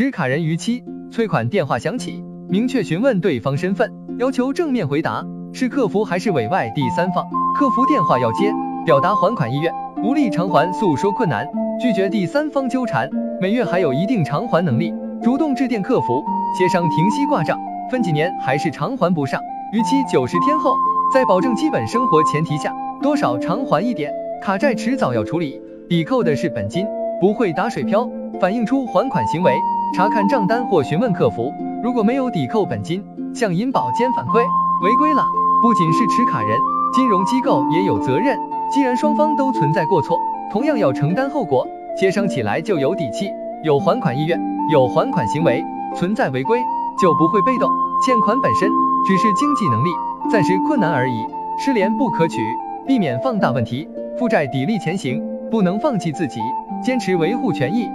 持卡人逾期。催款电话响起，明确询问对方身份，要求正面回答。是客服还是委外第三方，客服电话要接，表达还款意愿，无力偿还诉说困难，拒绝第三方纠缠，每月还有一定偿还能力，主动致电客服协商停息挂账，分几年还是偿还不上，逾期九十天后，在保证基本生活前提下，多少偿还一点，卡债迟早要处理，抵扣的是本金，不会打水漂，反映出还款行为。查看账单或询问客服，如果没有抵扣本金，向银保监反馈违规了。不仅是持卡人，金融机构也有责任。既然双方都存在过错，同样要承担后果，协商起来就有底气，有还款意愿，有还款行为，存在违规就不会被动。欠款本身只是经济能力暂时困难而已，失联不可取，避免放大问题，负债砥砺前行，不能放弃自己，坚持维护权益。